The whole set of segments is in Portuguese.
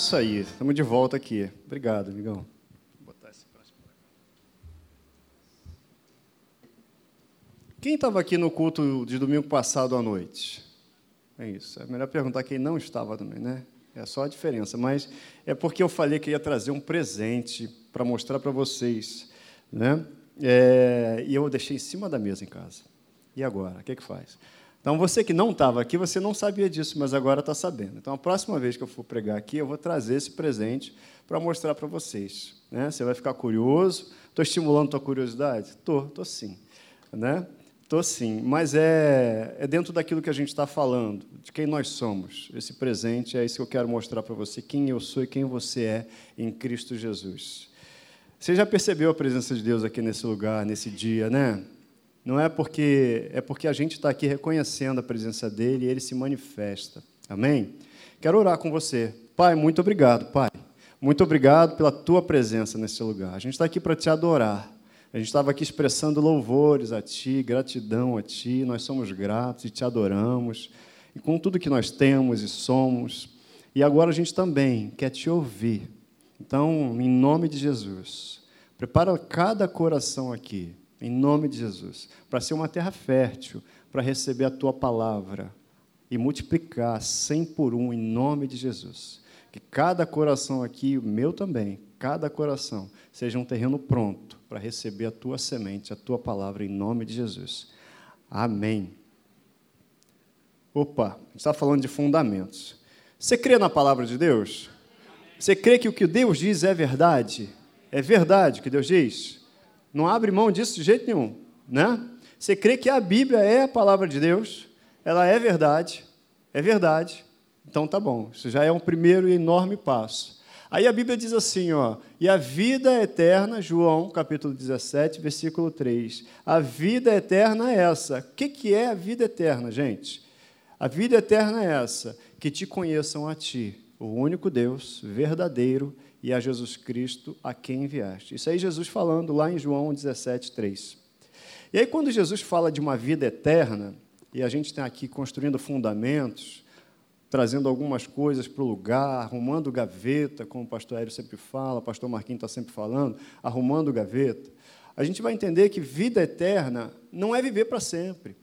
Isso aí, estamos de volta aqui. Obrigado, amigão. Quem estava aqui no culto de domingo passado à noite? É isso. É melhor perguntar quem não estava também, né? É só a diferença. Mas é porque eu falei que ia trazer um presente para mostrar para vocês, né? É, e eu deixei em cima da mesa em casa. E agora? O que, é que faz? Então, você que não estava aqui, você não sabia disso, mas agora está sabendo. Então, a próxima vez que eu for pregar aqui, eu vou trazer esse presente para mostrar para vocês. Né? Você vai ficar curioso. Estou estimulando a tua curiosidade? Estou, estou sim. Né? Estou sim, mas é, é dentro daquilo que a gente está falando, de quem nós somos. Esse presente é isso que eu quero mostrar para você, quem eu sou e quem você é em Cristo Jesus. Você já percebeu a presença de Deus aqui nesse lugar, nesse dia, né? Não é porque é porque a gente está aqui reconhecendo a presença dele e ele se manifesta. Amém? Quero orar com você. Pai, muito obrigado, Pai. Muito obrigado pela tua presença nesse lugar. A gente está aqui para te adorar. A gente estava aqui expressando louvores a Ti, gratidão a Ti, nós somos gratos e te adoramos, e com tudo que nós temos e somos. E agora a gente também quer te ouvir. Então, em nome de Jesus, prepara cada coração aqui, em nome de Jesus, para ser uma terra fértil, para receber a Tua palavra e multiplicar cem por um, em nome de Jesus. Que cada coração aqui, o meu também, cada coração, seja um terreno pronto para receber a tua semente, a tua palavra, em nome de Jesus. Amém. Opa, a gente está falando de fundamentos. Você crê na palavra de Deus? Você crê que o que Deus diz é verdade? É verdade o que Deus diz? Não abre mão disso de jeito nenhum, né? Você crê que a Bíblia é a palavra de Deus? Ela é verdade? É verdade. Então tá bom. Isso já é um primeiro e enorme passo. Aí a Bíblia diz assim, ó, e a vida eterna, João capítulo 17, versículo 3. A vida eterna é essa. O que, que é a vida eterna, gente? A vida eterna é essa, que te conheçam a ti, o único Deus, verdadeiro, e a Jesus Cristo, a quem enviaste. Isso aí Jesus falando lá em João 17, 3. E aí, quando Jesus fala de uma vida eterna, e a gente está aqui construindo fundamentos, trazendo algumas coisas para o lugar, arrumando gaveta, como o pastor Aéreo sempre fala, o pastor Marquinhos está sempre falando, arrumando gaveta, a gente vai entender que vida eterna não é viver para sempre.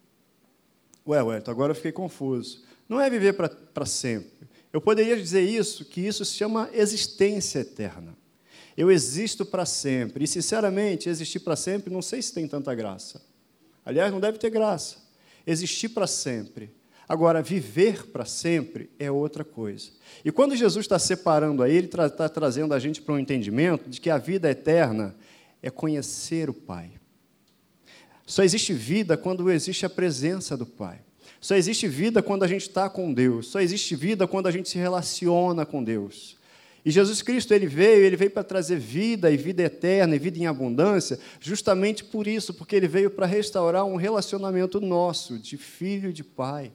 Ué, ué, agora eu fiquei confuso. Não é viver para sempre. Eu poderia dizer isso, que isso se chama existência eterna. Eu existo para sempre. E, sinceramente, existir para sempre, não sei se tem tanta graça. Aliás, não deve ter graça. Existir para sempre Agora, viver para sempre é outra coisa. E quando Jesus está separando aí, ele está tra trazendo a gente para um entendimento de que a vida eterna é conhecer o Pai. Só existe vida quando existe a presença do Pai. Só existe vida quando a gente está com Deus. Só existe vida quando a gente se relaciona com Deus. E Jesus Cristo, ele veio, ele veio para trazer vida e vida eterna e vida em abundância, justamente por isso, porque ele veio para restaurar um relacionamento nosso de filho e de pai.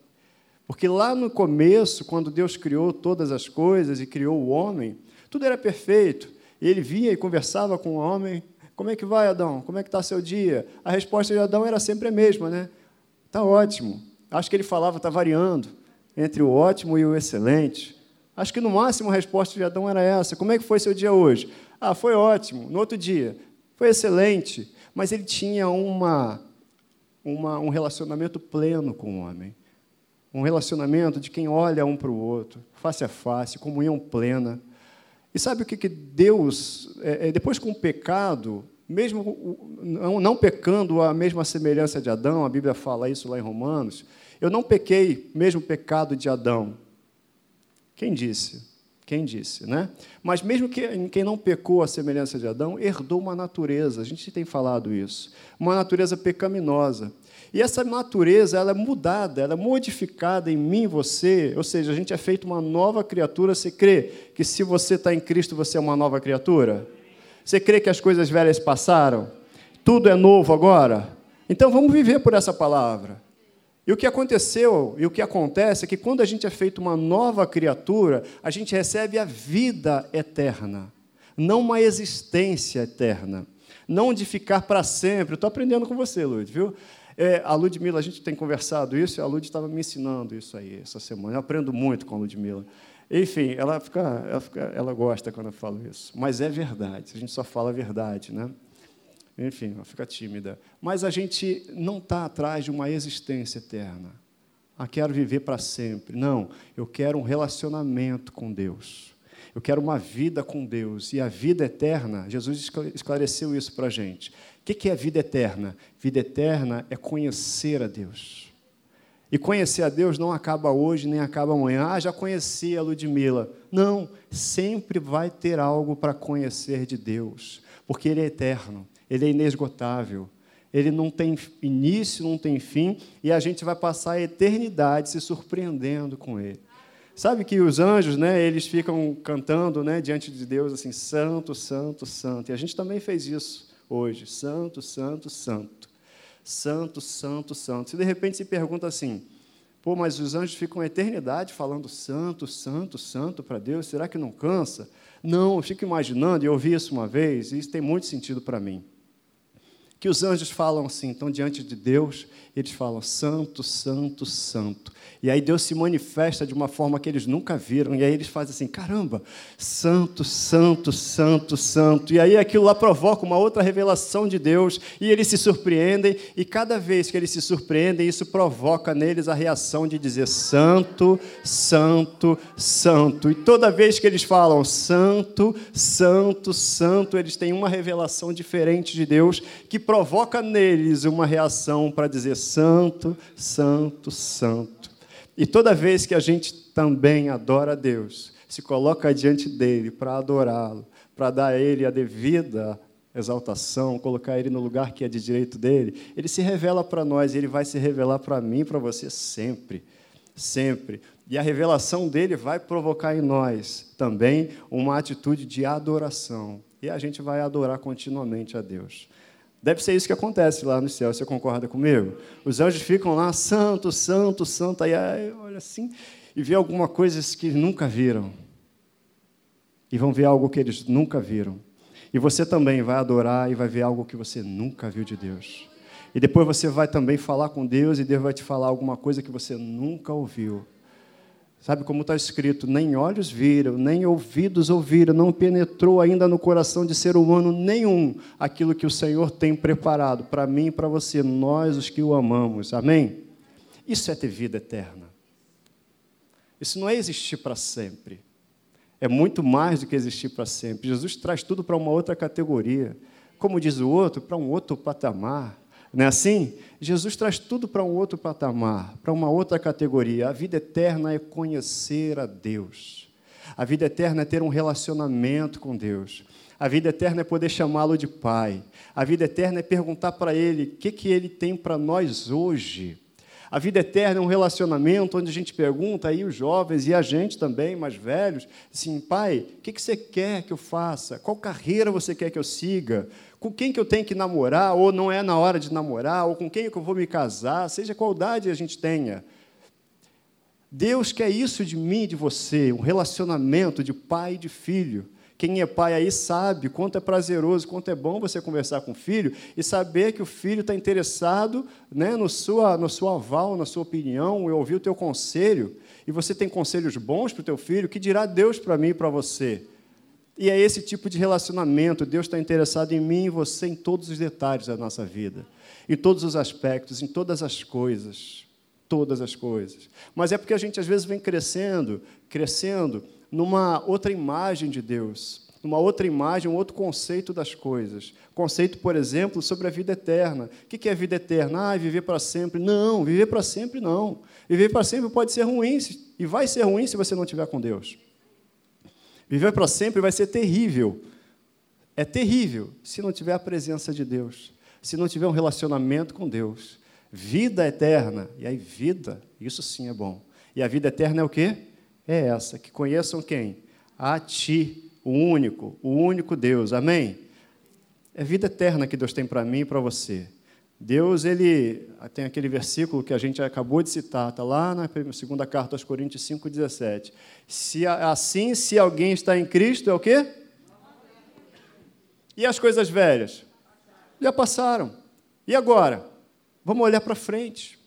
Porque lá no começo, quando Deus criou todas as coisas e criou o homem, tudo era perfeito. Ele vinha e conversava com o homem. Como é que vai, Adão? Como é que está seu dia? A resposta de Adão era sempre a mesma, né? Está ótimo. Acho que ele falava, está variando entre o ótimo e o excelente. Acho que no máximo a resposta de Adão era essa. Como é que foi seu dia hoje? Ah, foi ótimo. No outro dia, foi excelente. Mas ele tinha uma, uma um relacionamento pleno com o homem um relacionamento de quem olha um para o outro, face a face, comunhão plena. E sabe o que, que Deus, é, é depois com o pecado, mesmo não pecando a mesma semelhança de Adão, a Bíblia fala isso lá em Romanos, eu não pequei mesmo pecado de Adão. Quem disse? Quem disse, né? Mas mesmo que, quem não pecou a semelhança de Adão, herdou uma natureza, a gente tem falado isso, uma natureza pecaminosa. E essa natureza ela é mudada, ela é modificada em mim, você, ou seja, a gente é feito uma nova criatura. Você crê que se você está em Cristo, você é uma nova criatura? Você crê que as coisas velhas passaram? Tudo é novo agora? Então vamos viver por essa palavra. E o que aconteceu e o que acontece é que quando a gente é feito uma nova criatura, a gente recebe a vida eterna, não uma existência eterna, não de ficar para sempre. Estou aprendendo com você, Luiz, viu? É, a Ludmilla, a gente tem conversado isso, e a Lud estava me ensinando isso aí essa semana. Eu aprendo muito com a Ludmilla. Enfim, ela, fica, ela, fica, ela gosta quando eu falo isso. Mas é verdade, a gente só fala a verdade, né? Enfim, ela fica tímida. Mas a gente não está atrás de uma existência eterna. Ah, quero viver para sempre. Não, eu quero um relacionamento com Deus. Eu quero uma vida com Deus. E a vida eterna, Jesus esclareceu isso para a gente. O que é vida eterna? Vida eterna é conhecer a Deus. E conhecer a Deus não acaba hoje, nem acaba amanhã. Ah, já conheci a Ludmilla. Não, sempre vai ter algo para conhecer de Deus, porque Ele é eterno, Ele é inesgotável, Ele não tem início, não tem fim, e a gente vai passar a eternidade se surpreendendo com Ele. Sabe que os anjos, né, eles ficam cantando né, diante de Deus assim, santo, santo, santo. E a gente também fez isso hoje, santo, santo, santo santo, santo, santo. Se de repente se pergunta assim, pô, mas os anjos ficam a eternidade falando santo, santo, santo para Deus, será que não cansa? Não, eu fico imaginando, e eu ouvi isso uma vez, e isso tem muito sentido para mim. Que os anjos falam assim, estão diante de Deus, eles falam santo, santo, santo. E aí Deus se manifesta de uma forma que eles nunca viram. E aí eles fazem assim: caramba, santo, santo, santo, santo. E aí aquilo lá provoca uma outra revelação de Deus. E eles se surpreendem. E cada vez que eles se surpreendem, isso provoca neles a reação de dizer santo, santo, santo. E toda vez que eles falam santo, santo, santo, eles têm uma revelação diferente de Deus que provoca neles uma reação para dizer santo, santo, santo. E toda vez que a gente também adora a Deus, se coloca diante dele para adorá-lo, para dar a ele a devida exaltação, colocar ele no lugar que é de direito dele, ele se revela para nós ele vai se revelar para mim para você sempre. Sempre. E a revelação dele vai provocar em nós também uma atitude de adoração. E a gente vai adorar continuamente a Deus. Deve ser isso que acontece lá no céu, você concorda comigo? Os anjos ficam lá, santo, santo, santo, aí, olha assim, e vê alguma coisa que nunca viram. E vão ver algo que eles nunca viram. E você também vai adorar e vai ver algo que você nunca viu de Deus. E depois você vai também falar com Deus e Deus vai te falar alguma coisa que você nunca ouviu. Sabe como está escrito? Nem olhos viram, nem ouvidos ouviram, não penetrou ainda no coração de ser humano nenhum aquilo que o Senhor tem preparado para mim e para você, nós os que o amamos. Amém? Isso é ter vida eterna. Isso não é existir para sempre. É muito mais do que existir para sempre. Jesus traz tudo para uma outra categoria. Como diz o outro, para um outro patamar. Não é assim? Jesus traz tudo para um outro patamar, para uma outra categoria. A vida eterna é conhecer a Deus. A vida eterna é ter um relacionamento com Deus. A vida eterna é poder chamá-lo de Pai. A vida eterna é perguntar para Ele o que, que Ele tem para nós hoje. A vida eterna é um relacionamento onde a gente pergunta, aí os jovens e a gente também, mais velhos, assim, pai, o que, que você quer que eu faça? Qual carreira você quer que eu siga? Com quem que eu tenho que namorar, ou não é na hora de namorar, ou com quem que eu vou me casar, seja qual idade a gente tenha. Deus quer isso de mim e de você, um relacionamento de pai e de filho. Quem é pai aí sabe quanto é prazeroso, quanto é bom você conversar com o filho e saber que o filho está interessado né, no, sua, no seu aval, na sua opinião, e ouvir o teu conselho. E você tem conselhos bons para o teu filho, que dirá Deus para mim e para você. E é esse tipo de relacionamento. Deus está interessado em mim e você em todos os detalhes da nossa vida, em todos os aspectos, em todas as coisas. Todas as coisas. Mas é porque a gente às vezes vem crescendo, crescendo numa outra imagem de Deus, numa outra imagem, um outro conceito das coisas. Conceito, por exemplo, sobre a vida eterna. O que é vida eterna? Ah, viver para sempre. Não, viver para sempre não. Viver para sempre pode ser ruim, e vai ser ruim se você não estiver com Deus. Viver para sempre vai ser terrível. É terrível se não tiver a presença de Deus, se não tiver um relacionamento com Deus. Vida eterna. E aí, vida, isso sim é bom. E a vida eterna é o quê? É essa, que conheçam quem? A Ti, o único, o único Deus. Amém? É vida eterna que Deus tem para mim e para você. Deus, ele tem aquele versículo que a gente acabou de citar, está lá na segunda carta aos Coríntios 5,17. Se assim, se alguém está em Cristo, é o quê? E as coisas velhas? Já passaram. E agora? Vamos olhar para frente.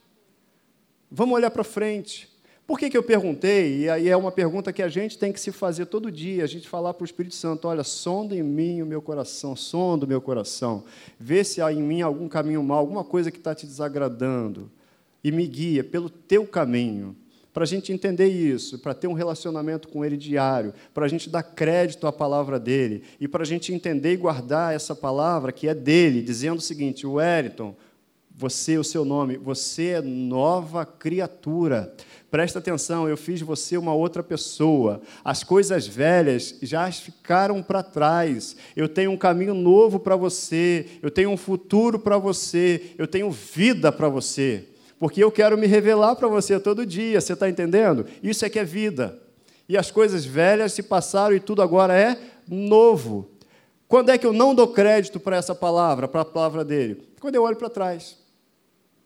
Vamos olhar para frente. Por que, que eu perguntei? E aí é uma pergunta que a gente tem que se fazer todo dia, a gente falar para o Espírito Santo, olha, sonda em mim o meu coração, sonda o meu coração, vê se há em mim algum caminho mal, alguma coisa que está te desagradando, e me guia pelo teu caminho para a gente entender isso, para ter um relacionamento com Ele diário, para a gente dar crédito à palavra dele e para a gente entender e guardar essa palavra que é dele, dizendo o seguinte: Wellington, você, o seu nome, você é nova criatura. Presta atenção, eu fiz você uma outra pessoa. As coisas velhas já ficaram para trás. Eu tenho um caminho novo para você. Eu tenho um futuro para você. Eu tenho vida para você porque eu quero me revelar para você todo dia, você está entendendo? Isso é que é vida. E as coisas velhas se passaram e tudo agora é novo. Quando é que eu não dou crédito para essa palavra, para a palavra dele? Quando eu olho para trás.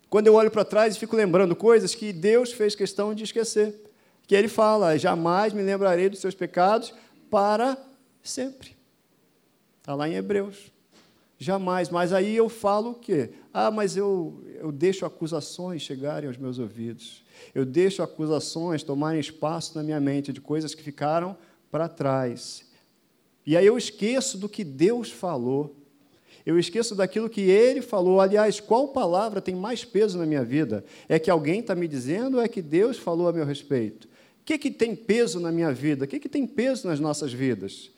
Quando eu olho para trás e fico lembrando coisas que Deus fez questão de esquecer. Que ele fala: jamais me lembrarei dos seus pecados para sempre. Está lá em Hebreus. Jamais. Mas aí eu falo o quê? Ah, mas eu, eu deixo acusações chegarem aos meus ouvidos. Eu deixo acusações tomarem espaço na minha mente de coisas que ficaram para trás. E aí eu esqueço do que Deus falou. Eu esqueço daquilo que Ele falou. Aliás, qual palavra tem mais peso na minha vida? É que alguém está me dizendo ou é que Deus falou a meu respeito? O que, que tem peso na minha vida? O que, que tem peso nas nossas vidas?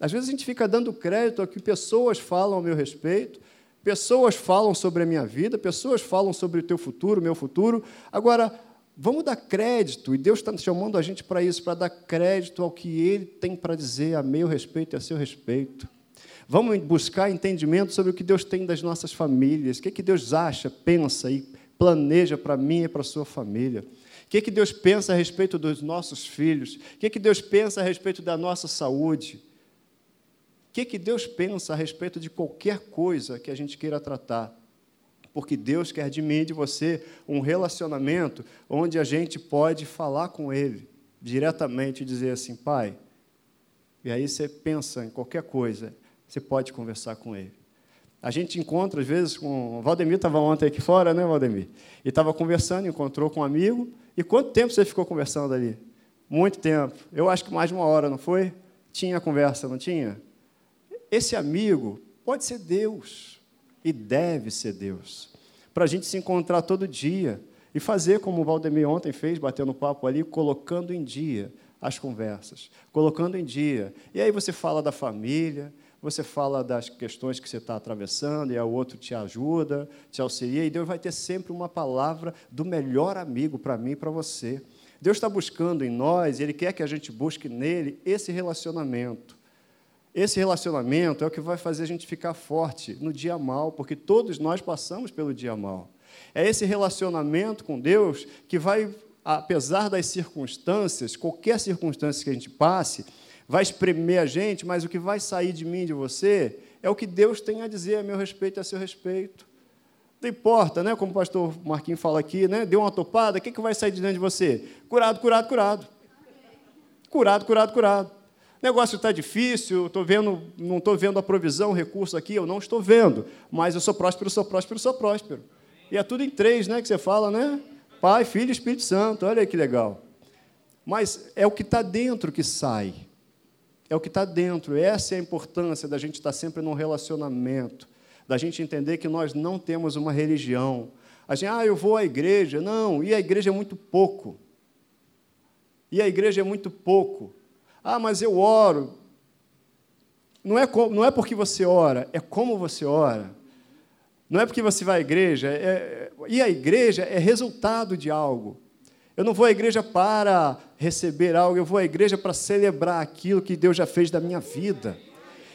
Às vezes a gente fica dando crédito ao que pessoas falam ao meu respeito, pessoas falam sobre a minha vida, pessoas falam sobre o teu futuro, o meu futuro. Agora, vamos dar crédito, e Deus está chamando a gente para isso, para dar crédito ao que Ele tem para dizer a meu respeito e a seu respeito. Vamos buscar entendimento sobre o que Deus tem das nossas famílias, o que, que Deus acha, pensa e planeja para mim e para a sua família. O que, que Deus pensa a respeito dos nossos filhos? O que, que Deus pensa a respeito da nossa saúde? O que, que Deus pensa a respeito de qualquer coisa que a gente queira tratar? Porque Deus quer de mim e de você um relacionamento onde a gente pode falar com Ele diretamente e dizer assim, Pai. E aí você pensa em qualquer coisa, você pode conversar com Ele. A gente encontra, às vezes, com. O Valdemir estava ontem aqui fora, né, Valdemir? E estava conversando, encontrou com um amigo. E quanto tempo você ficou conversando ali? Muito tempo. Eu acho que mais de uma hora, não foi? Tinha conversa, não tinha? Esse amigo pode ser Deus e deve ser Deus. Para a gente se encontrar todo dia e fazer como o Valdemir ontem fez, batendo papo ali, colocando em dia as conversas, colocando em dia. E aí você fala da família, você fala das questões que você está atravessando, e o outro te ajuda, te auxilia, e Deus vai ter sempre uma palavra do melhor amigo para mim e para você. Deus está buscando em nós, Ele quer que a gente busque nele esse relacionamento. Esse relacionamento é o que vai fazer a gente ficar forte no dia mal, porque todos nós passamos pelo dia mal. É esse relacionamento com Deus que vai, apesar das circunstâncias, qualquer circunstância que a gente passe, vai espremer a gente, mas o que vai sair de mim, de você, é o que Deus tem a dizer a meu respeito e a seu respeito. Não importa, né? Como o pastor Marquinhos fala aqui, né? Deu uma topada, o que, que vai sair de dentro de você? Curado, curado, curado. Curado, curado, curado negócio está difícil, tô vendo, não estou vendo a provisão, o recurso aqui, eu não estou vendo, mas eu sou próspero, sou próspero, sou próspero. E é tudo em três, né, que você fala, né? Pai, Filho e Espírito Santo, olha aí que legal. Mas é o que está dentro que sai. É o que está dentro. Essa é a importância da gente estar sempre num relacionamento, da gente entender que nós não temos uma religião. A gente, ah, eu vou à igreja. Não, e a igreja é muito pouco. E a igreja é muito pouco. Ah, mas eu oro. Não é, não é porque você ora, é como você ora. Não é porque você vai à igreja. É, é, e a igreja é resultado de algo. Eu não vou à igreja para receber algo, eu vou à igreja para celebrar aquilo que Deus já fez da minha vida.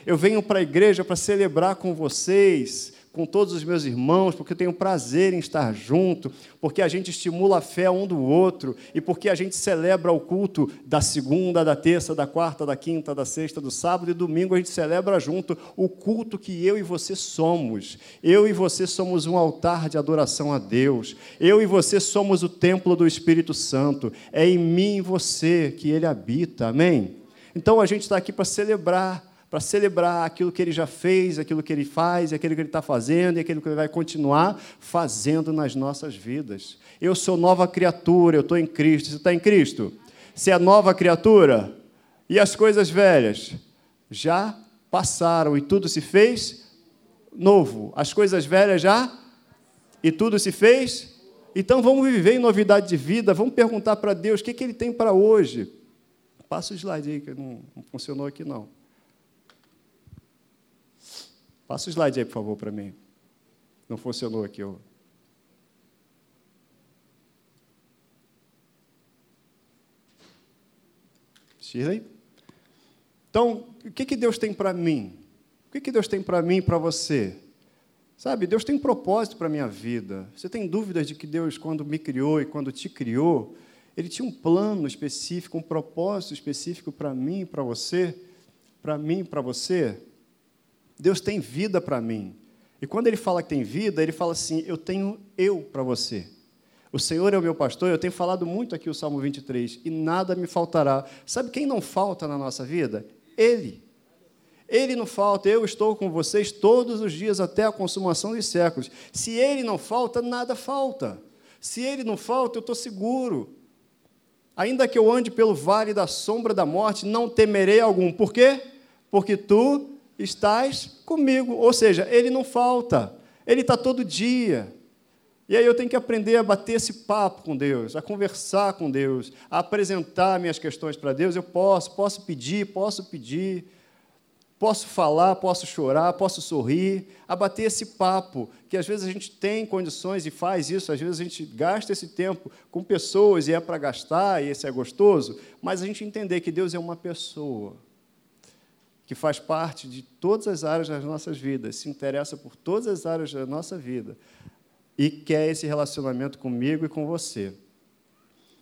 Eu venho para a igreja para celebrar com vocês, com todos os meus irmãos, porque eu tenho prazer em estar junto, porque a gente estimula a fé um do outro e porque a gente celebra o culto da segunda, da terça, da quarta, da quinta, da sexta, do sábado e domingo a gente celebra junto o culto que eu e você somos. Eu e você somos um altar de adoração a Deus. Eu e você somos o templo do Espírito Santo. É em mim e você que ele habita. Amém? Então a gente está aqui para celebrar para celebrar aquilo que ele já fez, aquilo que ele faz, aquilo que ele está fazendo e aquilo que ele vai continuar fazendo nas nossas vidas. Eu sou nova criatura, eu estou em Cristo. Você está em Cristo? Você é nova criatura? E as coisas velhas já passaram e tudo se fez novo. As coisas velhas já e tudo se fez. Então vamos viver em novidade de vida, vamos perguntar para Deus o que, que Ele tem para hoje. Passa o slide aí, que não, funcionou aqui não. Passa o slide aí, por favor, para mim. Não funcionou aqui. Ó. Shirley? Então, o que, que Deus tem para mim? O que, que Deus tem para mim e para você? Sabe, Deus tem um propósito para a minha vida. Você tem dúvidas de que Deus, quando me criou e quando te criou, Ele tinha um plano específico, um propósito específico para mim e para você? Para mim e para você? Deus tem vida para mim. E quando Ele fala que tem vida, Ele fala assim: Eu tenho eu para você. O Senhor é o meu pastor, eu tenho falado muito aqui o Salmo 23, e nada me faltará. Sabe quem não falta na nossa vida? Ele. Ele não falta, eu estou com vocês todos os dias até a consumação dos séculos. Se ele não falta, nada falta. Se ele não falta, eu estou seguro. Ainda que eu ande pelo vale da sombra da morte, não temerei algum. Por quê? Porque tu estás comigo. Ou seja, ele não falta. Ele está todo dia. E aí eu tenho que aprender a bater esse papo com Deus, a conversar com Deus, a apresentar minhas questões para Deus. Eu posso, posso pedir, posso pedir, posso falar, posso chorar, posso sorrir, a bater esse papo, que às vezes a gente tem condições e faz isso, às vezes a gente gasta esse tempo com pessoas e é para gastar, e esse é gostoso, mas a gente entender que Deus é uma pessoa que faz parte de todas as áreas das nossas vidas, se interessa por todas as áreas da nossa vida e quer esse relacionamento comigo e com você.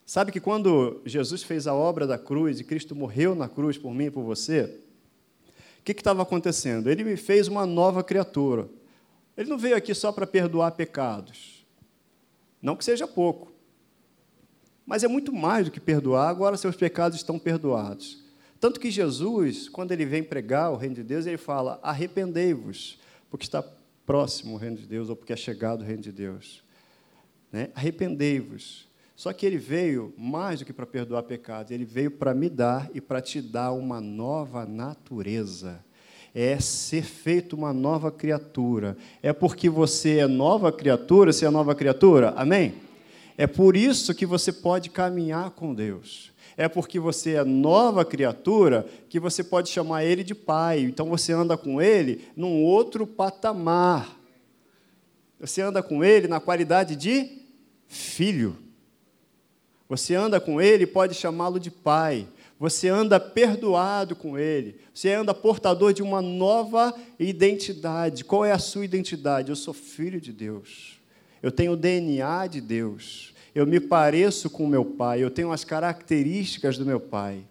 Sabe que quando Jesus fez a obra da cruz e Cristo morreu na cruz por mim e por você, o que estava acontecendo? Ele me fez uma nova criatura. Ele não veio aqui só para perdoar pecados. Não que seja pouco. Mas é muito mais do que perdoar, agora seus pecados estão perdoados. Tanto que Jesus, quando ele vem pregar o reino de Deus, ele fala: arrependei-vos, porque está próximo o reino de Deus ou porque é chegado o reino de Deus. Né? Arrependei-vos. Só que ele veio mais do que para perdoar pecados, ele veio para me dar e para te dar uma nova natureza. É ser feito uma nova criatura. É porque você é nova criatura, você é nova criatura? Amém? É por isso que você pode caminhar com Deus é porque você é nova criatura que você pode chamar ele de pai. Então você anda com ele num outro patamar. Você anda com ele na qualidade de filho. Você anda com ele e pode chamá-lo de pai. Você anda perdoado com ele. Você anda portador de uma nova identidade. Qual é a sua identidade? Eu sou filho de Deus. Eu tenho o DNA de Deus eu me pareço com meu pai, eu tenho as características do meu pai.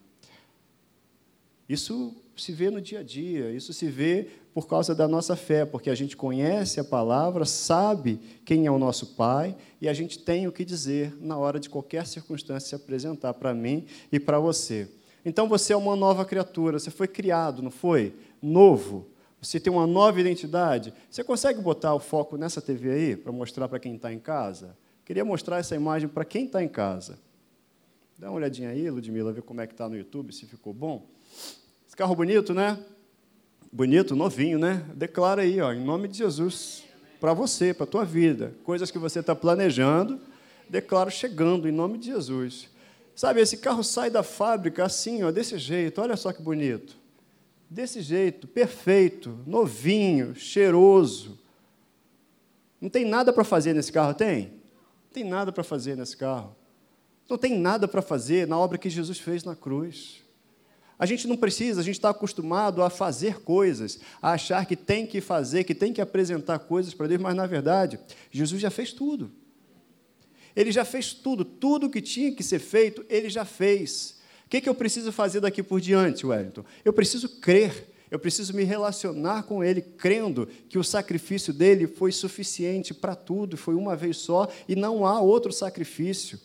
Isso se vê no dia a dia, isso se vê por causa da nossa fé, porque a gente conhece a palavra, sabe quem é o nosso pai e a gente tem o que dizer na hora de qualquer circunstância se apresentar para mim e para você. Então você é uma nova criatura, você foi criado, não foi? Novo. Você tem uma nova identidade. Você consegue botar o foco nessa TV aí para mostrar para quem está em casa? Queria mostrar essa imagem para quem está em casa. Dá uma olhadinha aí, Ludmila, ver como é que está no YouTube, se ficou bom. Esse carro bonito, né? Bonito, novinho, né? Declara aí, ó, em nome de Jesus, para você, para a tua vida. Coisas que você está planejando, declaro chegando em nome de Jesus. Sabe, esse carro sai da fábrica assim, ó, desse jeito. Olha só que bonito. Desse jeito, perfeito, novinho, cheiroso. Não tem nada para fazer nesse carro, tem? Tem nada para fazer nesse carro. Não tem nada para fazer na obra que Jesus fez na cruz. A gente não precisa, a gente está acostumado a fazer coisas, a achar que tem que fazer, que tem que apresentar coisas para Deus, mas na verdade, Jesus já fez tudo. Ele já fez tudo, tudo que tinha que ser feito, ele já fez. O que, que eu preciso fazer daqui por diante, Wellington? Eu preciso crer eu preciso me relacionar com Ele, crendo que o sacrifício dele foi suficiente para tudo, foi uma vez só e não há outro sacrifício.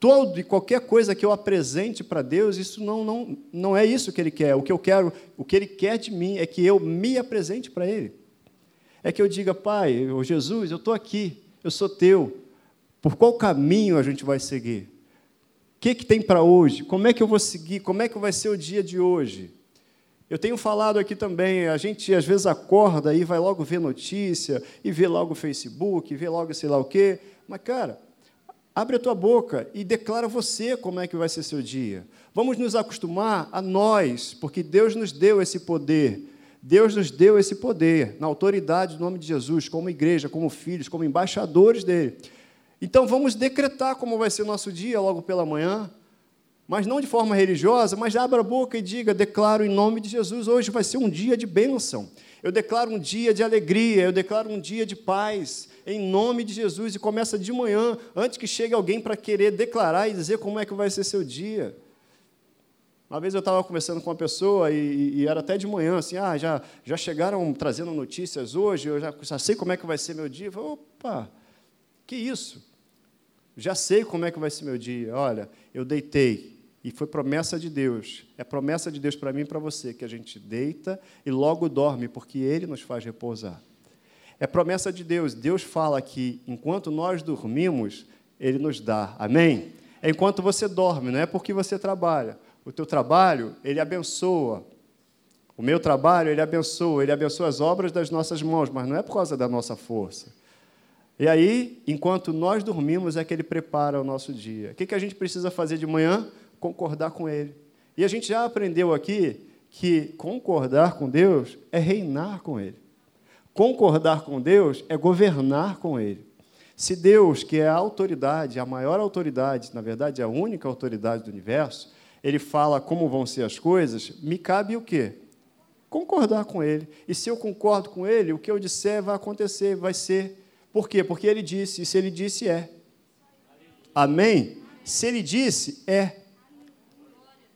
todo e qualquer coisa que eu apresente para Deus, isso não, não, não é isso que Ele quer. O que eu quero, o que Ele quer de mim é que eu me apresente para Ele. É que eu diga, Pai, ou Jesus, eu estou aqui, eu sou teu. Por qual caminho a gente vai seguir? O que, que tem para hoje? Como é que eu vou seguir? Como é que vai ser o dia de hoje? Eu tenho falado aqui também, a gente às vezes acorda e vai logo ver notícia, e vê logo o Facebook, vê logo sei lá o quê. Mas, cara, abre a tua boca e declara você como é que vai ser seu dia. Vamos nos acostumar a nós, porque Deus nos deu esse poder. Deus nos deu esse poder, na autoridade do nome de Jesus, como igreja, como filhos, como embaixadores dele. Então vamos decretar como vai ser nosso dia logo pela manhã mas não de forma religiosa, mas abra a boca e diga: declaro em nome de Jesus, hoje vai ser um dia de bênção. Eu declaro um dia de alegria, eu declaro um dia de paz, em nome de Jesus, e começa de manhã, antes que chegue alguém para querer declarar e dizer como é que vai ser seu dia. Uma vez eu estava conversando com uma pessoa e, e, era até de manhã, assim, ah, já, já chegaram trazendo notícias hoje, eu já, já sei como é que vai ser meu dia. Eu falei, opa, que isso? Já sei como é que vai ser meu dia. Olha, eu deitei, e foi promessa de Deus. É promessa de Deus para mim e para você que a gente deita e logo dorme, porque Ele nos faz repousar. É promessa de Deus. Deus fala que enquanto nós dormimos, Ele nos dá. Amém? É enquanto você dorme, não é porque você trabalha. O teu trabalho, Ele abençoa. O meu trabalho, Ele abençoa. Ele abençoa as obras das nossas mãos, mas não é por causa da nossa força. E aí, enquanto nós dormimos, é que Ele prepara o nosso dia. O que a gente precisa fazer de manhã? Concordar com Ele. E a gente já aprendeu aqui que concordar com Deus é reinar com Ele. Concordar com Deus é governar com Ele. Se Deus, que é a autoridade, a maior autoridade, na verdade, a única autoridade do universo, ele fala como vão ser as coisas, me cabe o quê? Concordar com ele. E se eu concordo com ele, o que eu disser vai acontecer, vai ser. Por quê? Porque ele disse, e se ele disse, é. Amém? Se ele disse, é.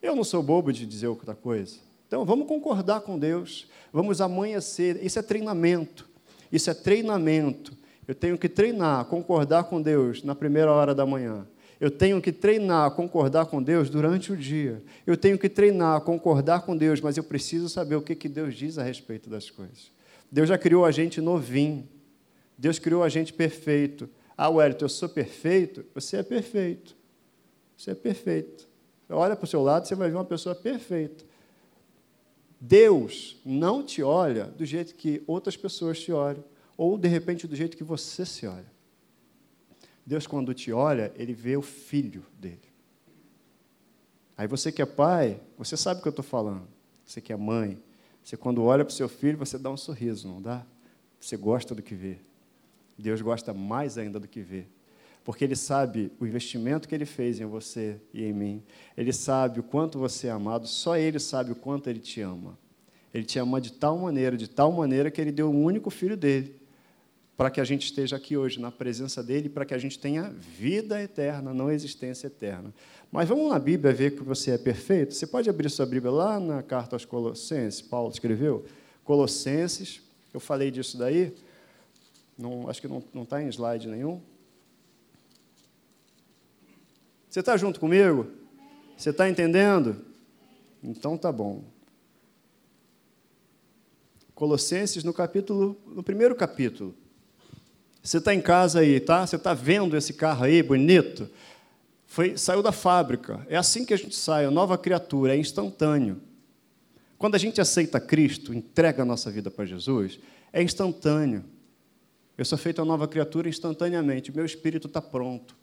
Eu não sou bobo de dizer outra coisa. Então, vamos concordar com Deus, vamos amanhecer. Isso é treinamento. Isso é treinamento. Eu tenho que treinar, concordar com Deus na primeira hora da manhã. Eu tenho que treinar, concordar com Deus durante o dia. Eu tenho que treinar, concordar com Deus, mas eu preciso saber o que, que Deus diz a respeito das coisas. Deus já criou a gente novinho. Deus criou a gente perfeito. Ah, Wellington, eu sou perfeito? Você é perfeito. Você é perfeito. Olha para o seu lado, você vai ver uma pessoa perfeita. Deus não te olha do jeito que outras pessoas te olham, ou de repente do jeito que você se olha. Deus, quando te olha, ele vê o filho dele. Aí você que é pai, você sabe o que eu estou falando. Você que é mãe, você quando olha para o seu filho, você dá um sorriso, não dá? Você gosta do que vê. Deus gosta mais ainda do que vê porque Ele sabe o investimento que Ele fez em você e em mim. Ele sabe o quanto você é amado, só Ele sabe o quanto Ele te ama. Ele te ama de tal maneira, de tal maneira que Ele deu o único filho dele, para que a gente esteja aqui hoje, na presença dele, para que a gente tenha vida eterna, não existência eterna. Mas vamos na Bíblia ver que você é perfeito? Você pode abrir sua Bíblia lá na carta aos Colossenses, Paulo escreveu? Colossenses, eu falei disso daí, não, acho que não está em slide nenhum. Você está junto comigo? Você está entendendo? Então tá bom. Colossenses no capítulo, no primeiro capítulo. Você está em casa aí, tá? Você está vendo esse carro aí bonito? Foi, saiu da fábrica. É assim que a gente sai, a nova criatura, é instantâneo. Quando a gente aceita Cristo, entrega a nossa vida para Jesus, é instantâneo. Eu sou feito a nova criatura instantaneamente. Meu espírito está pronto.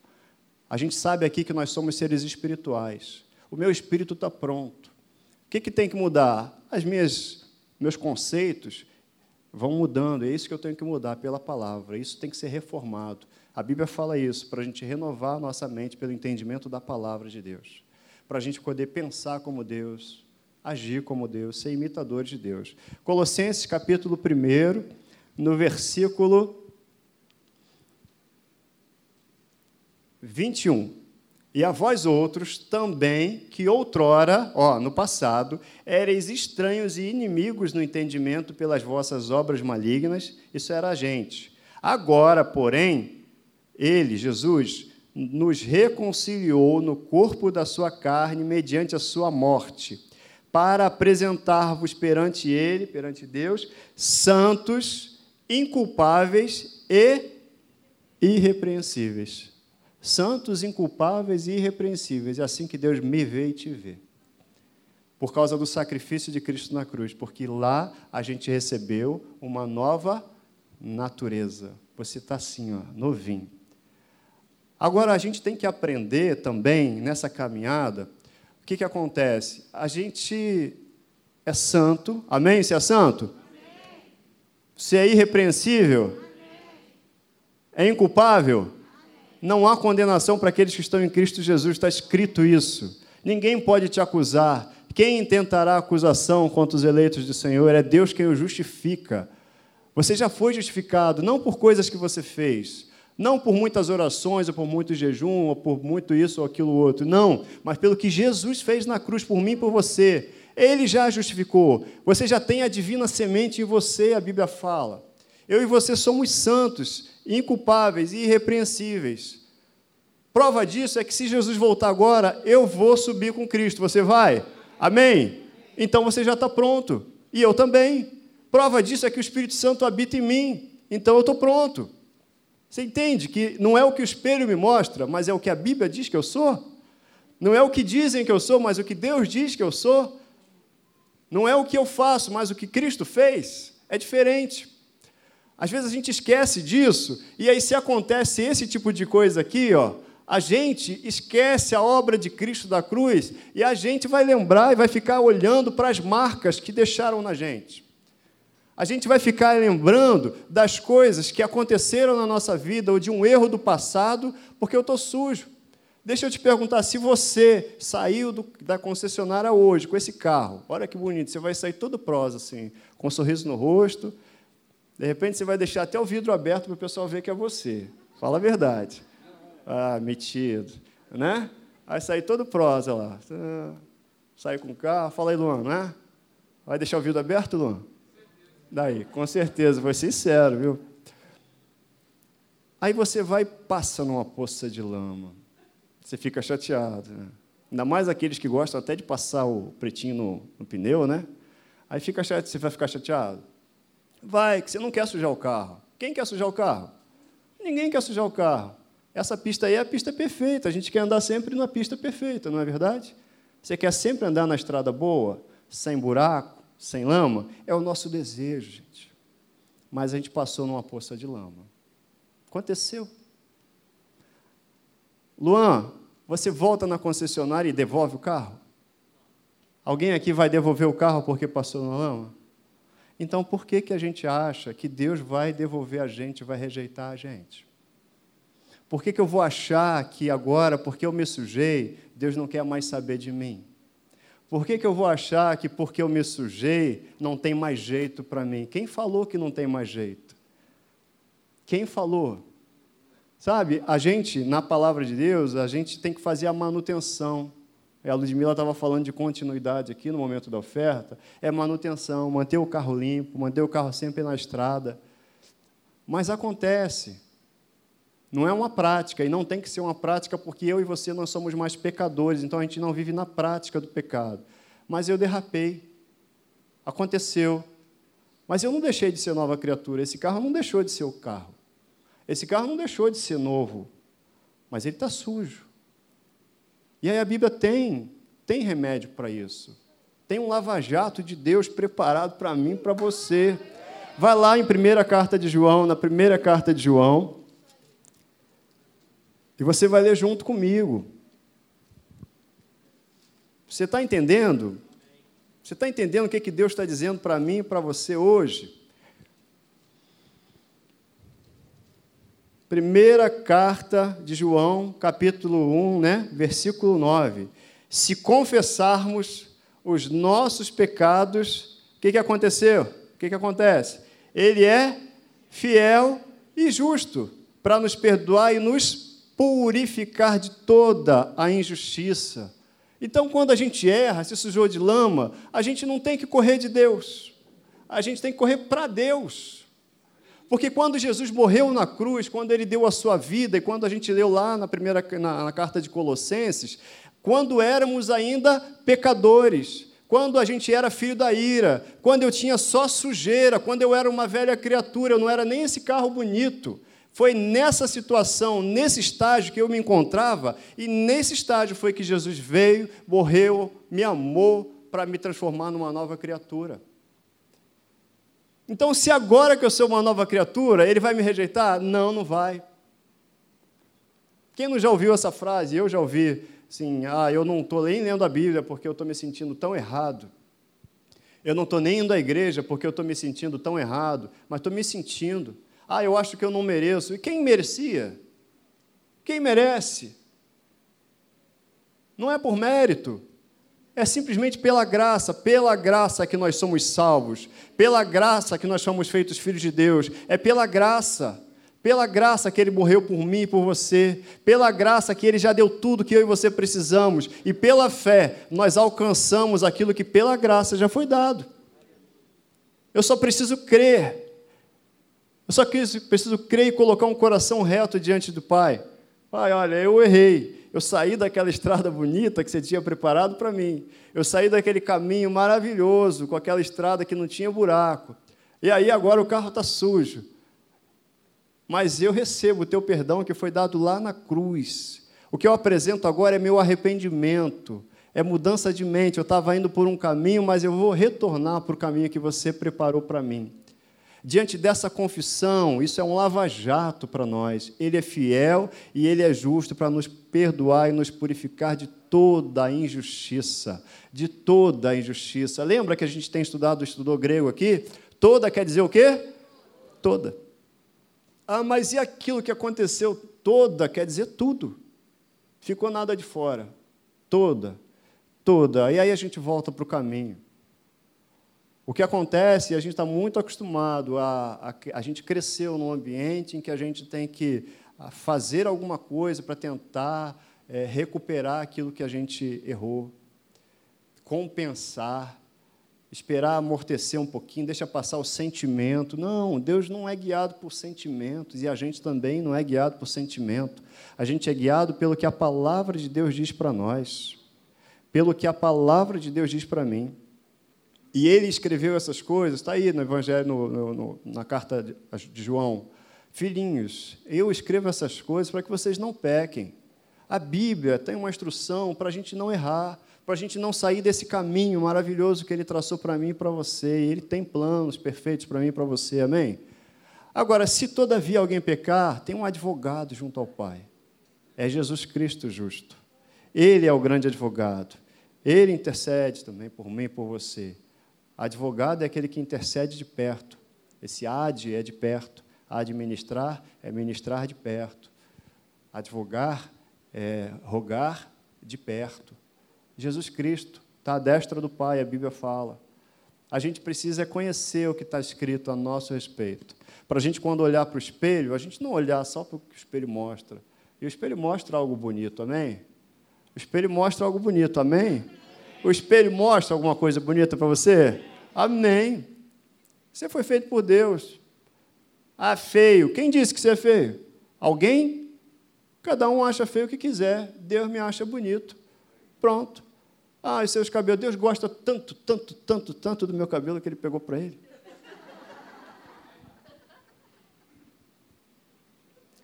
A gente sabe aqui que nós somos seres espirituais. O meu espírito está pronto. O que, que tem que mudar? As minhas, meus conceitos vão mudando. É isso que eu tenho que mudar pela palavra. Isso tem que ser reformado. A Bíblia fala isso para a gente renovar a nossa mente pelo entendimento da palavra de Deus, para a gente poder pensar como Deus, agir como Deus, ser imitador de Deus. Colossenses capítulo 1, no versículo 21. E a vós outros também, que outrora, ó, no passado, éreis estranhos e inimigos no entendimento pelas vossas obras malignas, isso era a gente. Agora, porém, ele, Jesus, nos reconciliou no corpo da sua carne mediante a sua morte, para apresentar-vos perante Ele, perante Deus, santos, inculpáveis e irrepreensíveis. Santos, inculpáveis e irrepreensíveis. É assim que Deus me vê e te vê. Por causa do sacrifício de Cristo na cruz, porque lá a gente recebeu uma nova natureza. Você está assim, ó, novinho. Agora, a gente tem que aprender também, nessa caminhada, o que, que acontece? A gente é santo, amém? Você é santo? Amém. Você é irrepreensível? Amém. É inculpável? Não há condenação para aqueles que estão em Cristo Jesus, está escrito isso. Ninguém pode te acusar. Quem intentará acusação contra os eleitos do Senhor? É Deus quem o justifica. Você já foi justificado, não por coisas que você fez, não por muitas orações, ou por muito jejum, ou por muito isso ou aquilo outro. Não, mas pelo que Jesus fez na cruz por mim e por você. Ele já justificou. Você já tem a divina semente em você, a Bíblia fala. Eu e você somos santos, inculpáveis e irrepreensíveis. Prova disso é que se Jesus voltar agora, eu vou subir com Cristo. Você vai? Amém? Então você já está pronto. E eu também. Prova disso é que o Espírito Santo habita em mim. Então eu estou pronto. Você entende que não é o que o espelho me mostra, mas é o que a Bíblia diz que eu sou? Não é o que dizem que eu sou, mas o que Deus diz que eu sou? Não é o que eu faço, mas o que Cristo fez? É diferente. Às vezes a gente esquece disso, e aí se acontece esse tipo de coisa aqui, ó, a gente esquece a obra de Cristo da cruz e a gente vai lembrar e vai ficar olhando para as marcas que deixaram na gente. A gente vai ficar lembrando das coisas que aconteceram na nossa vida ou de um erro do passado, porque eu estou sujo. Deixa eu te perguntar: se você saiu do, da concessionária hoje com esse carro, olha que bonito, você vai sair todo prosa, assim, com um sorriso no rosto. De repente você vai deixar até o vidro aberto para o pessoal ver que é você. Fala a verdade. Ah, metido. Né? Vai sair todo prosa lá. Sai com o carro. Fala aí, Luan, né? Vai deixar o vidro aberto, Luan? Daí, com certeza, foi sincero, viu? Aí você vai e passa numa poça de lama. Você fica chateado. Né? Ainda mais aqueles que gostam até de passar o pretinho no, no pneu, né? Aí fica chateado, você vai ficar chateado. Vai, que você não quer sujar o carro. Quem quer sujar o carro? Ninguém quer sujar o carro. Essa pista aí é a pista perfeita. A gente quer andar sempre na pista perfeita, não é verdade? Você quer sempre andar na estrada boa, sem buraco, sem lama? É o nosso desejo, gente. Mas a gente passou numa poça de lama. Aconteceu. Luan, você volta na concessionária e devolve o carro? Alguém aqui vai devolver o carro porque passou na lama? Então, por que, que a gente acha que Deus vai devolver a gente, vai rejeitar a gente? Por que, que eu vou achar que agora, porque eu me sujei, Deus não quer mais saber de mim? Por que, que eu vou achar que porque eu me sujei não tem mais jeito para mim? Quem falou que não tem mais jeito? Quem falou? Sabe, a gente, na palavra de Deus, a gente tem que fazer a manutenção. A Ludmilla estava falando de continuidade aqui no momento da oferta. É manutenção, manter o carro limpo, manter o carro sempre na estrada. Mas acontece. Não é uma prática, e não tem que ser uma prática porque eu e você nós somos mais pecadores, então a gente não vive na prática do pecado. Mas eu derrapei. Aconteceu. Mas eu não deixei de ser nova criatura. Esse carro não deixou de ser o carro. Esse carro não deixou de ser novo. Mas ele está sujo. E aí a Bíblia tem, tem remédio para isso. Tem um lava-jato de Deus preparado para mim, para você. Vai lá em primeira carta de João, na primeira carta de João. E você vai ler junto comigo. Você está entendendo? Você está entendendo o que, que Deus está dizendo para mim e para você hoje? Primeira carta de João, capítulo 1, né? versículo 9. Se confessarmos os nossos pecados, o que, que aconteceu? O que, que acontece? Ele é fiel e justo para nos perdoar e nos purificar de toda a injustiça. Então, quando a gente erra, se sujou de lama, a gente não tem que correr de Deus, a gente tem que correr para Deus. Porque quando Jesus morreu na cruz, quando ele deu a sua vida, e quando a gente leu lá na primeira na, na carta de Colossenses, quando éramos ainda pecadores, quando a gente era filho da ira, quando eu tinha só sujeira, quando eu era uma velha criatura, eu não era nem esse carro bonito. Foi nessa situação, nesse estágio que eu me encontrava, e nesse estágio foi que Jesus veio, morreu, me amou para me transformar numa nova criatura. Então, se agora que eu sou uma nova criatura, ele vai me rejeitar? Não, não vai. Quem não já ouviu essa frase? Eu já ouvi, assim, ah, eu não estou nem lendo a Bíblia porque eu estou me sentindo tão errado. Eu não estou nem indo à igreja porque eu estou me sentindo tão errado, mas estou me sentindo. Ah, eu acho que eu não mereço. E quem merecia? Quem merece? Não é por mérito, é simplesmente pela graça, pela graça que nós somos salvos, pela graça que nós somos feitos filhos de Deus, é pela graça, pela graça que Ele morreu por mim e por você, pela graça que Ele já deu tudo que eu e você precisamos, e pela fé nós alcançamos aquilo que pela graça já foi dado. Eu só preciso crer, eu só preciso crer e colocar um coração reto diante do Pai. Pai, olha, eu errei, eu saí daquela estrada bonita que você tinha preparado para mim. Eu saí daquele caminho maravilhoso, com aquela estrada que não tinha buraco. E aí agora o carro está sujo. Mas eu recebo o teu perdão que foi dado lá na cruz. O que eu apresento agora é meu arrependimento, é mudança de mente. Eu estava indo por um caminho, mas eu vou retornar para o caminho que você preparou para mim. Diante dessa confissão, isso é um lava-jato para nós. Ele é fiel e ele é justo para nos perdoar e nos purificar de toda a injustiça. De toda a injustiça. Lembra que a gente tem estudado, estudou grego aqui? Toda quer dizer o quê? Toda. Ah, mas e aquilo que aconteceu? Toda quer dizer tudo. Ficou nada de fora. Toda. Toda. E aí a gente volta para o caminho. O que acontece, a gente está muito acostumado, a, a, a gente cresceu num ambiente em que a gente tem que fazer alguma coisa para tentar é, recuperar aquilo que a gente errou, compensar, esperar amortecer um pouquinho, deixa passar o sentimento. Não, Deus não é guiado por sentimentos e a gente também não é guiado por sentimento. A gente é guiado pelo que a palavra de Deus diz para nós, pelo que a palavra de Deus diz para mim. E ele escreveu essas coisas, está aí no Evangelho, no, no, no, na carta de, João. Filhinhos, eu escrevo essas coisas para que vocês não pequem. A Bíblia tem uma instrução para a gente não errar, para a gente não sair desse caminho maravilhoso que Ele traçou para mim e para você. E Ele tem planos perfeitos para mim e para você, amém? Agora, se todavia alguém pecar, tem um advogado junto ao Pai. É Jesus Cristo justo. Ele é o grande advogado. Ele intercede também por mim e por você. Advogado é aquele que intercede de perto. Esse ad é de perto. Administrar é ministrar de perto. Advogar é rogar de perto. Jesus Cristo está à destra do Pai, a Bíblia fala. A gente precisa conhecer o que está escrito a nosso respeito. Para a gente, quando olhar para o espelho, a gente não olhar só para o que o espelho mostra. E o espelho mostra algo bonito, amém? O espelho mostra algo bonito, amém? O espelho mostra alguma coisa bonita para você? Amém. Você foi feito por Deus. Ah, feio. Quem disse que você é feio? Alguém? Cada um acha feio o que quiser. Deus me acha bonito. Pronto. Ah, e seus cabelos. Deus gosta tanto, tanto, tanto, tanto do meu cabelo que ele pegou para ele.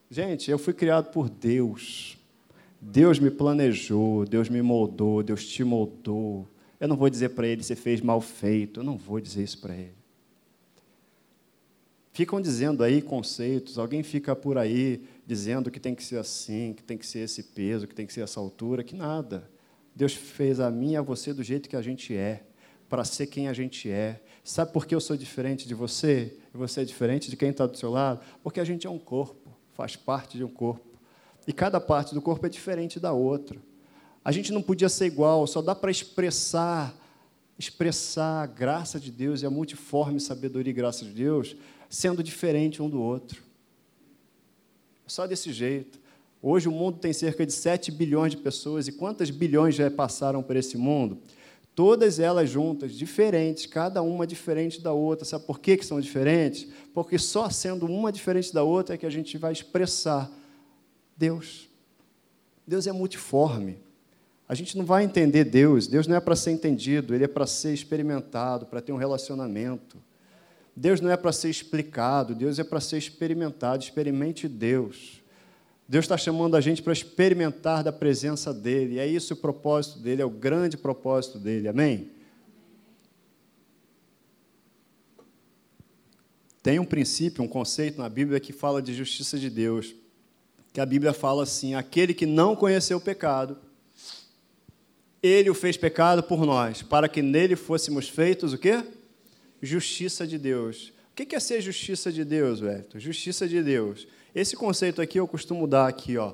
Gente, eu fui criado por Deus. Deus me planejou, Deus me moldou, Deus te moldou. Eu não vou dizer para ele você fez mal feito, eu não vou dizer isso para ele. Ficam dizendo aí conceitos, alguém fica por aí dizendo que tem que ser assim, que tem que ser esse peso, que tem que ser essa altura, que nada. Deus fez a mim e a você do jeito que a gente é, para ser quem a gente é. Sabe por que eu sou diferente de você? E você é diferente de quem está do seu lado? Porque a gente é um corpo, faz parte de um corpo. E cada parte do corpo é diferente da outra. A gente não podia ser igual, só dá para expressar, expressar a graça de Deus e a multiforme sabedoria e graça de Deus sendo diferente um do outro. Só desse jeito. Hoje o mundo tem cerca de 7 bilhões de pessoas e quantas bilhões já passaram por esse mundo? Todas elas juntas, diferentes, cada uma diferente da outra. Sabe por que, que são diferentes? Porque só sendo uma diferente da outra é que a gente vai expressar Deus. Deus é multiforme. A gente não vai entender Deus. Deus não é para ser entendido, ele é para ser experimentado, para ter um relacionamento. Deus não é para ser explicado, Deus é para ser experimentado. Experimente Deus. Deus está chamando a gente para experimentar da presença dEle. É isso o propósito dEle, é o grande propósito dEle. Amém? Tem um princípio, um conceito na Bíblia que fala de justiça de Deus. Que a Bíblia fala assim: aquele que não conheceu o pecado, ele o fez pecado por nós, para que nele fôssemos feitos o quê? Justiça de Deus. O que é ser justiça de Deus, velho? Justiça de Deus esse conceito aqui eu costumo dar aqui, ó,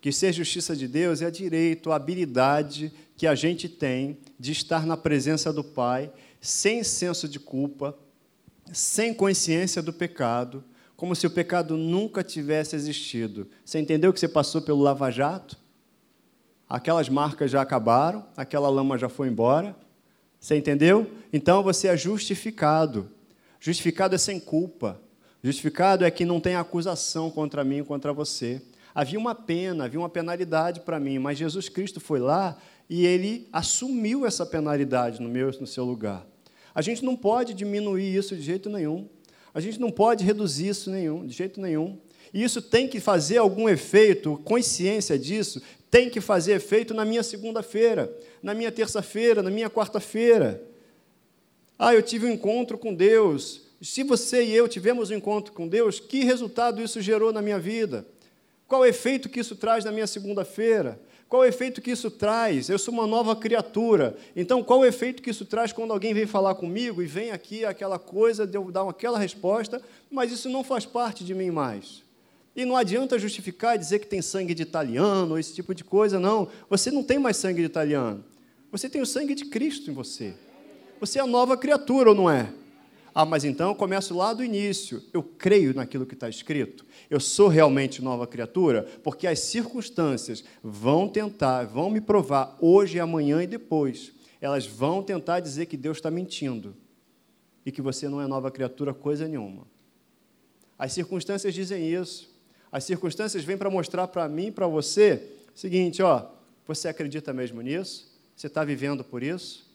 que ser justiça de Deus é direito, a habilidade que a gente tem de estar na presença do Pai, sem senso de culpa, sem consciência do pecado, como se o pecado nunca tivesse existido. Você entendeu que você passou pelo lava-jato? Aquelas marcas já acabaram, aquela lama já foi embora. Você entendeu? Então você é justificado. Justificado é sem culpa. Justificado é que não tem acusação contra mim contra você. Havia uma pena, havia uma penalidade para mim, mas Jesus Cristo foi lá e ele assumiu essa penalidade no meu no seu lugar. A gente não pode diminuir isso de jeito nenhum. A gente não pode reduzir isso nenhum, de jeito nenhum. E isso tem que fazer algum efeito, consciência disso, tem que fazer efeito na minha segunda-feira, na minha terça-feira, na minha quarta-feira. Ah, eu tive um encontro com Deus, se você e eu tivemos um encontro com Deus, que resultado isso gerou na minha vida? Qual o efeito que isso traz na minha segunda-feira? Qual o efeito que isso traz? Eu sou uma nova criatura. Então, qual o efeito que isso traz quando alguém vem falar comigo e vem aqui aquela coisa de eu dar aquela resposta, mas isso não faz parte de mim mais? E não adianta justificar e dizer que tem sangue de italiano esse tipo de coisa, não. Você não tem mais sangue de italiano. Você tem o sangue de Cristo em você. Você é a nova criatura, ou não é? Ah, mas então eu começo lá do início. Eu creio naquilo que está escrito. Eu sou realmente nova criatura, porque as circunstâncias vão tentar, vão me provar hoje, amanhã e depois. Elas vão tentar dizer que Deus está mentindo e que você não é nova criatura coisa nenhuma. As circunstâncias dizem isso. As circunstâncias vêm para mostrar para mim para você seguinte: ó, você acredita mesmo nisso? Você está vivendo por isso?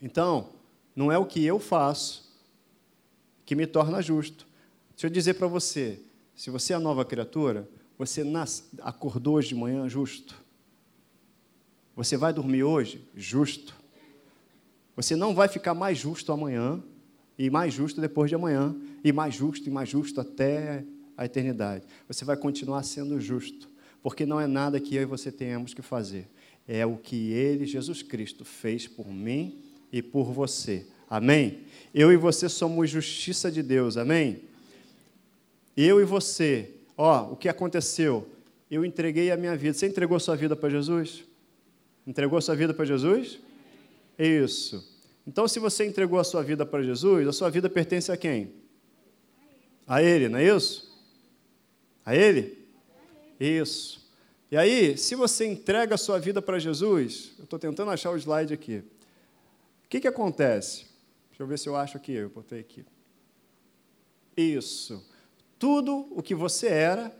Então, não é o que eu faço que me torna justo. Deixa eu dizer para você: se você é nova criatura, você nasce, acordou hoje de manhã justo. Você vai dormir hoje justo. Você não vai ficar mais justo amanhã, e mais justo depois de amanhã, e mais justo e mais justo até a eternidade. Você vai continuar sendo justo, porque não é nada que eu e você tenhamos que fazer. É o que Ele, Jesus Cristo, fez por mim e por você. Amém? Eu e você somos justiça de Deus. Amém? Eu e você, ó, o que aconteceu? Eu entreguei a minha vida. Você entregou sua vida para Jesus? Entregou sua vida para Jesus? Isso. Então, se você entregou a sua vida para Jesus, a sua vida pertence a quem? A Ele, não é isso? A Ele? Isso. E aí, se você entrega a sua vida para Jesus, eu estou tentando achar o slide aqui que, que acontece? Deixa eu ver se eu acho aqui, eu botei aqui. Isso. Tudo o que você era,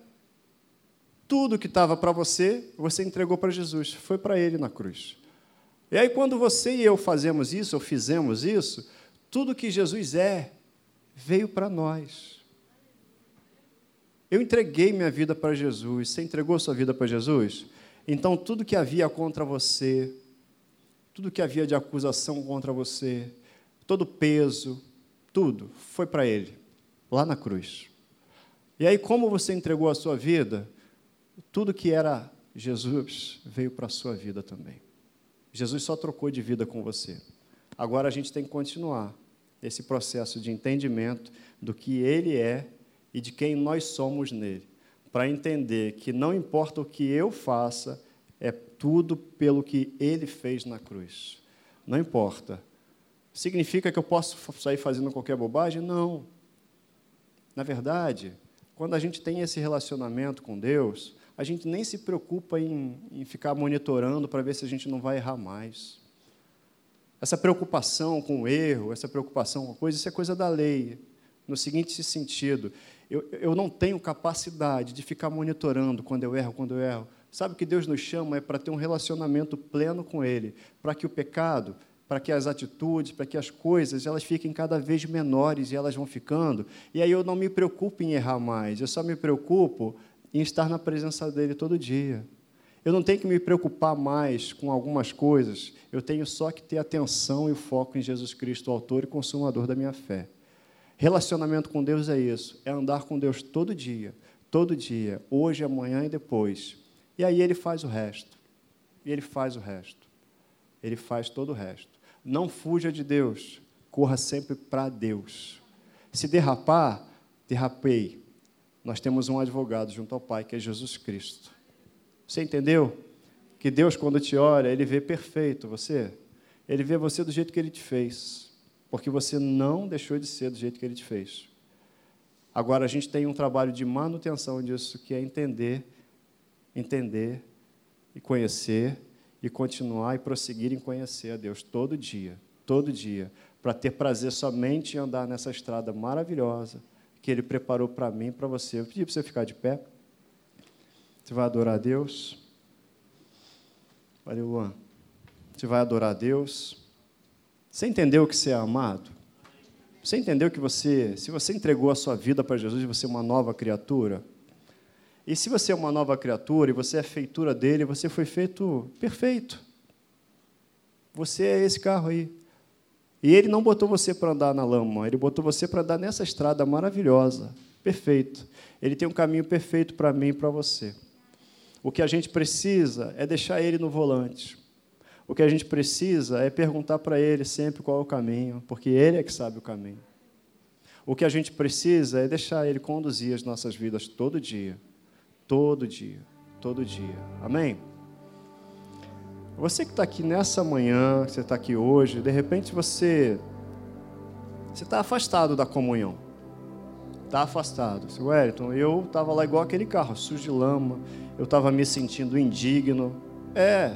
tudo que estava para você, você entregou para Jesus, foi para Ele na cruz. E aí, quando você e eu fazemos isso, ou fizemos isso, tudo que Jesus é, veio para nós. Eu entreguei minha vida para Jesus. Você entregou sua vida para Jesus? Então, tudo que havia contra você, tudo que havia de acusação contra você, todo peso, tudo foi para Ele, lá na cruz. E aí, como você entregou a sua vida, tudo que era Jesus veio para a sua vida também. Jesus só trocou de vida com você. Agora a gente tem que continuar esse processo de entendimento do que Ele é e de quem nós somos nele, para entender que não importa o que eu faça, é tudo pelo que ele fez na cruz. Não importa. Significa que eu posso sair fazendo qualquer bobagem? Não. Na verdade, quando a gente tem esse relacionamento com Deus, a gente nem se preocupa em, em ficar monitorando para ver se a gente não vai errar mais. Essa preocupação com o erro, essa preocupação com a coisa, isso é coisa da lei. No seguinte sentido, eu, eu não tenho capacidade de ficar monitorando quando eu erro, quando eu erro. Sabe o que Deus nos chama é para ter um relacionamento pleno com Ele, para que o pecado, para que as atitudes, para que as coisas, elas fiquem cada vez menores e elas vão ficando. E aí eu não me preocupo em errar mais, eu só me preocupo em estar na presença dEle todo dia. Eu não tenho que me preocupar mais com algumas coisas, eu tenho só que ter atenção e foco em Jesus Cristo, o autor e consumador da minha fé. Relacionamento com Deus é isso, é andar com Deus todo dia, todo dia, hoje, amanhã e depois. E aí ele faz o resto. E ele faz o resto. Ele faz todo o resto. Não fuja de Deus, corra sempre para Deus. Se derrapar, derrapei. Nós temos um advogado junto ao Pai, que é Jesus Cristo. Você entendeu? Que Deus, quando te olha, Ele vê perfeito você. Ele vê você do jeito que Ele te fez. Porque você não deixou de ser do jeito que Ele te fez. Agora, a gente tem um trabalho de manutenção disso, que é entender, entender e conhecer e continuar e prosseguir em conhecer a Deus todo dia, todo dia, para ter prazer somente em andar nessa estrada maravilhosa que Ele preparou para mim e para você. Eu pedi para você ficar de pé. Você vai adorar a Deus? Valeu, Luan. Você vai adorar a Deus? Você entendeu que você é amado? Você entendeu que você, se você entregou a sua vida para Jesus, você é uma nova criatura? E se você é uma nova criatura e você é feitura dele, você foi feito perfeito. Você é esse carro aí. E ele não botou você para andar na lama, ele botou você para andar nessa estrada maravilhosa, perfeito. Ele tem um caminho perfeito para mim e para você. O que a gente precisa é deixar ele no volante. O que a gente precisa é perguntar para ele sempre qual é o caminho, porque ele é que sabe o caminho. O que a gente precisa é deixar ele conduzir as nossas vidas todo dia. Todo dia. Todo dia. Amém? Você que está aqui nessa manhã, você está aqui hoje, de repente você você está afastado da comunhão. Está afastado. Seu Wellington, eu estava lá igual aquele carro, sujo de lama, eu estava me sentindo indigno. É,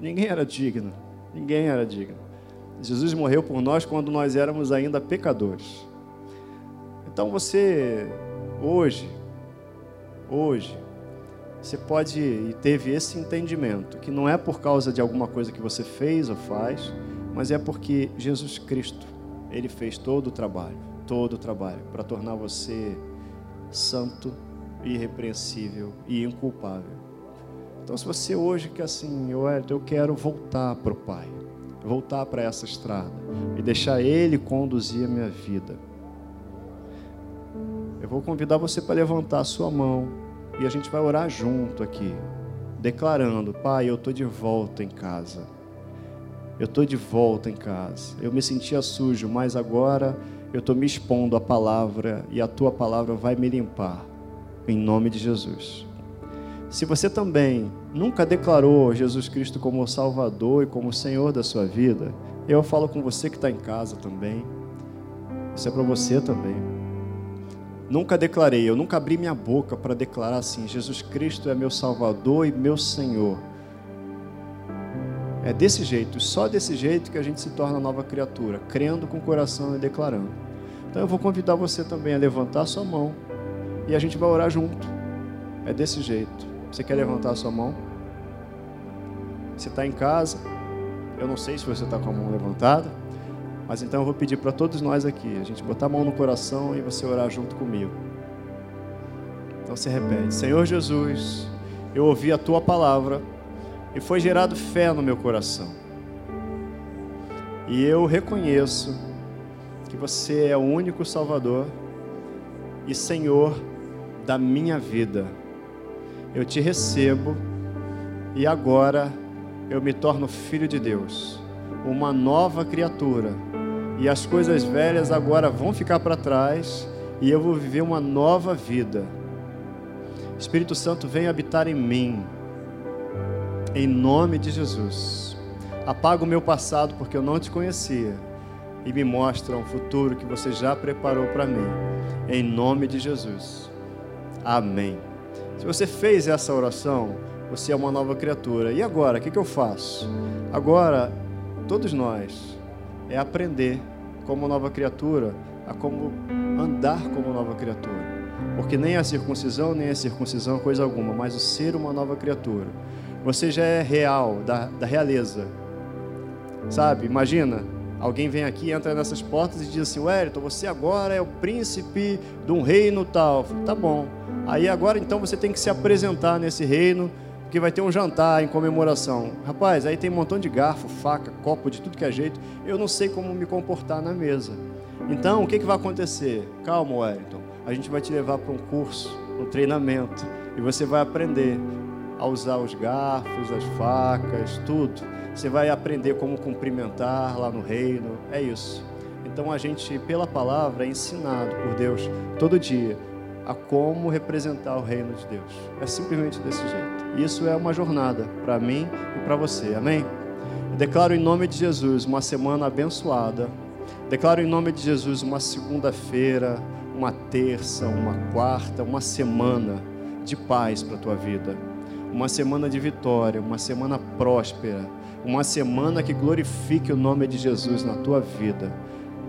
ninguém era digno. Ninguém era digno. Jesus morreu por nós quando nós éramos ainda pecadores. Então você, hoje, hoje, você pode e teve esse entendimento que não é por causa de alguma coisa que você fez ou faz, mas é porque Jesus Cristo, ele fez todo o trabalho, todo o trabalho para tornar você santo irrepreensível e inculpável. Então, se você hoje quer assim, eu, eu quero voltar para o Pai, voltar para essa estrada e deixar Ele conduzir a minha vida, eu vou convidar você para levantar a sua mão e a gente vai orar junto aqui, declarando: Pai, eu estou de volta em casa. Eu estou de volta em casa. Eu me sentia sujo, mas agora eu estou me expondo à palavra e a tua palavra vai me limpar em nome de Jesus. Se você também nunca declarou Jesus Cristo como Salvador e como Senhor da sua vida, eu falo com você que está em casa também. Isso é para você também. Nunca declarei, eu nunca abri minha boca para declarar assim: Jesus Cristo é meu Salvador e meu Senhor. É desse jeito, só desse jeito que a gente se torna nova criatura, crendo com o coração e declarando. Então eu vou convidar você também a levantar a sua mão e a gente vai orar junto. É desse jeito. Você quer levantar a sua mão? Você está em casa? Eu não sei se você está com a mão levantada, mas então eu vou pedir para todos nós aqui, a gente botar a mão no coração e você orar junto comigo. Então você repete: Senhor Jesus, eu ouvi a tua palavra e foi gerado fé no meu coração. E eu reconheço que você é o único Salvador e Senhor da minha vida. Eu te recebo e agora eu me torno filho de Deus, uma nova criatura. E as coisas velhas agora vão ficar para trás e eu vou viver uma nova vida. Espírito Santo, vem habitar em mim, em nome de Jesus. Apaga o meu passado porque eu não te conhecia e me mostra um futuro que você já preparou para mim, em nome de Jesus. Amém. Se você fez essa oração, você é uma nova criatura. E agora, o que, que eu faço? Agora, todos nós, é aprender como nova criatura a como andar como nova criatura. Porque nem a circuncisão, nem a circuncisão é coisa alguma, mas o ser uma nova criatura. Você já é real, da, da realeza. Sabe? Imagina, alguém vem aqui, entra nessas portas e diz assim: Wellington, você agora é o príncipe de um reino tal. Tá bom. Aí agora então você tem que se apresentar nesse reino, porque vai ter um jantar em comemoração. Rapaz, aí tem um montão de garfo, faca, copo, de tudo que é jeito. Eu não sei como me comportar na mesa. Então, o que, que vai acontecer? Calma, Wellington. A gente vai te levar para um curso, um treinamento, e você vai aprender a usar os garfos, as facas, tudo. Você vai aprender como cumprimentar lá no reino. É isso. Então a gente, pela palavra, é ensinado por Deus todo dia a como representar o reino de Deus. É simplesmente desse jeito. Isso é uma jornada para mim e para você. Amém? Eu declaro em nome de Jesus uma semana abençoada. Declaro em nome de Jesus uma segunda-feira, uma terça, uma quarta, uma semana de paz para a tua vida uma semana de vitória, uma semana próspera, uma semana que glorifique o nome de Jesus na tua vida.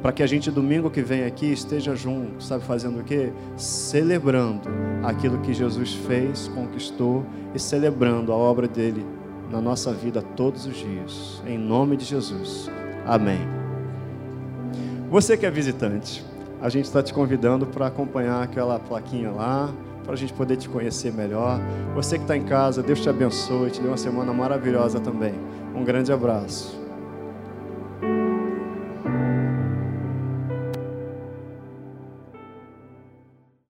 Para que a gente domingo que vem aqui esteja junto, sabe fazendo o quê? Celebrando aquilo que Jesus fez, conquistou e celebrando a obra dele na nossa vida todos os dias. Em nome de Jesus. Amém. Você que é visitante, a gente está te convidando para acompanhar aquela plaquinha lá para a gente poder te conhecer melhor. Você que está em casa, Deus te abençoe, te dê uma semana maravilhosa também. Um grande abraço.